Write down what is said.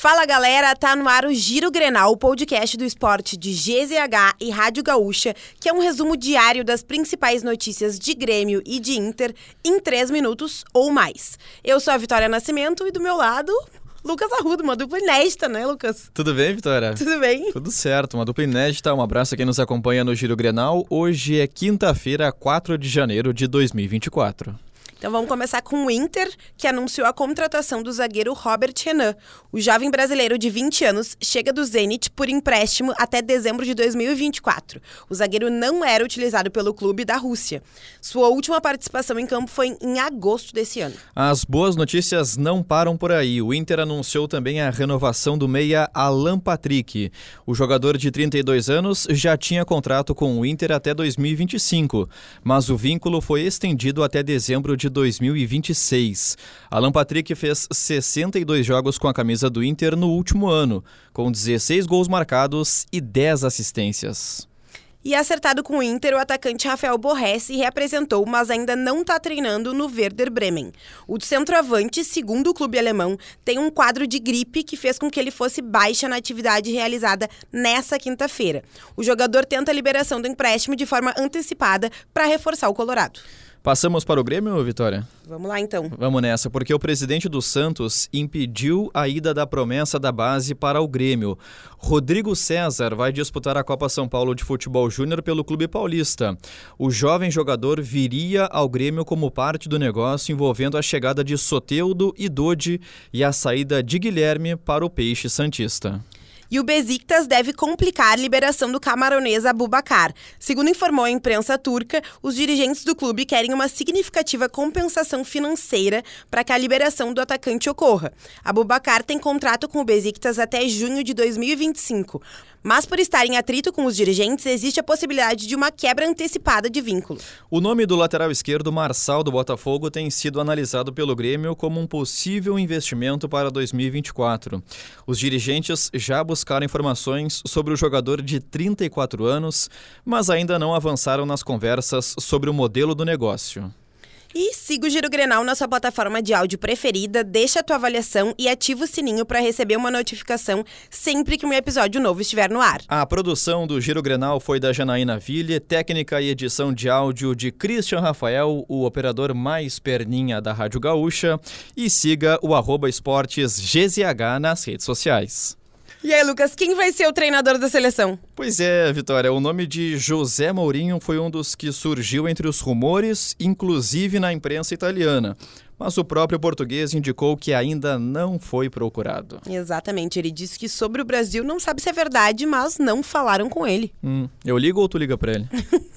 Fala galera, tá no ar o Giro Grenal, o podcast do esporte de GZH e Rádio Gaúcha, que é um resumo diário das principais notícias de Grêmio e de Inter em três minutos ou mais. Eu sou a Vitória Nascimento e do meu lado, Lucas Arrudo, uma dupla inédita, né, Lucas? Tudo bem, Vitória? Tudo bem? Tudo certo, uma dupla inédita. Um abraço a quem nos acompanha no Giro Grenal. Hoje é quinta-feira, 4 de janeiro de 2024. Então vamos começar com o Inter, que anunciou a contratação do zagueiro Robert Renan. O jovem brasileiro de 20 anos chega do Zenit por empréstimo até dezembro de 2024. O zagueiro não era utilizado pelo clube da Rússia. Sua última participação em campo foi em agosto desse ano. As boas notícias não param por aí. O Inter anunciou também a renovação do meia Alan Patrick. O jogador de 32 anos já tinha contrato com o Inter até 2025, mas o vínculo foi estendido até dezembro de 2026. Alan Patrick fez 62 jogos com a camisa do Inter no último ano, com 16 gols marcados e 10 assistências. E acertado com o Inter, o atacante Rafael Borré se reapresentou, mas ainda não está treinando no Werder Bremen. O centroavante, segundo o clube alemão, tem um quadro de gripe que fez com que ele fosse baixa na atividade realizada nessa quinta-feira. O jogador tenta a liberação do empréstimo de forma antecipada para reforçar o Colorado. Passamos para o Grêmio, Vitória? Vamos lá então. Vamos nessa, porque o presidente do Santos impediu a ida da promessa da base para o Grêmio. Rodrigo César vai disputar a Copa São Paulo de Futebol Júnior pelo Clube Paulista. O jovem jogador viria ao Grêmio como parte do negócio envolvendo a chegada de Soteudo e Dodi e a saída de Guilherme para o Peixe Santista. E o Besiktas deve complicar a liberação do camaronês Abubacar. Segundo informou a imprensa turca, os dirigentes do clube querem uma significativa compensação financeira para que a liberação do atacante ocorra. Abubacar tem contrato com o Besiktas até junho de 2025. Mas por estar em atrito com os dirigentes, existe a possibilidade de uma quebra antecipada de vínculo. O nome do lateral esquerdo, Marçal do Botafogo, tem sido analisado pelo Grêmio como um possível investimento para 2024. Os dirigentes já buscaram informações sobre o jogador de 34 anos, mas ainda não avançaram nas conversas sobre o modelo do negócio. E siga o Giro Grenal na sua plataforma de áudio preferida, deixa a tua avaliação e ativa o sininho para receber uma notificação sempre que um episódio novo estiver no ar. A produção do Giro Grenal foi da Janaína Ville, técnica e edição de áudio de Christian Rafael, o operador mais perninha da Rádio Gaúcha, e siga o arroba esportes GZH nas redes sociais. E aí, Lucas, quem vai ser o treinador da seleção? Pois é, Vitória, o nome de José Mourinho foi um dos que surgiu entre os rumores, inclusive na imprensa italiana. Mas o próprio português indicou que ainda não foi procurado. Exatamente, ele disse que sobre o Brasil não sabe se é verdade, mas não falaram com ele. Hum, eu ligo ou tu liga para ele?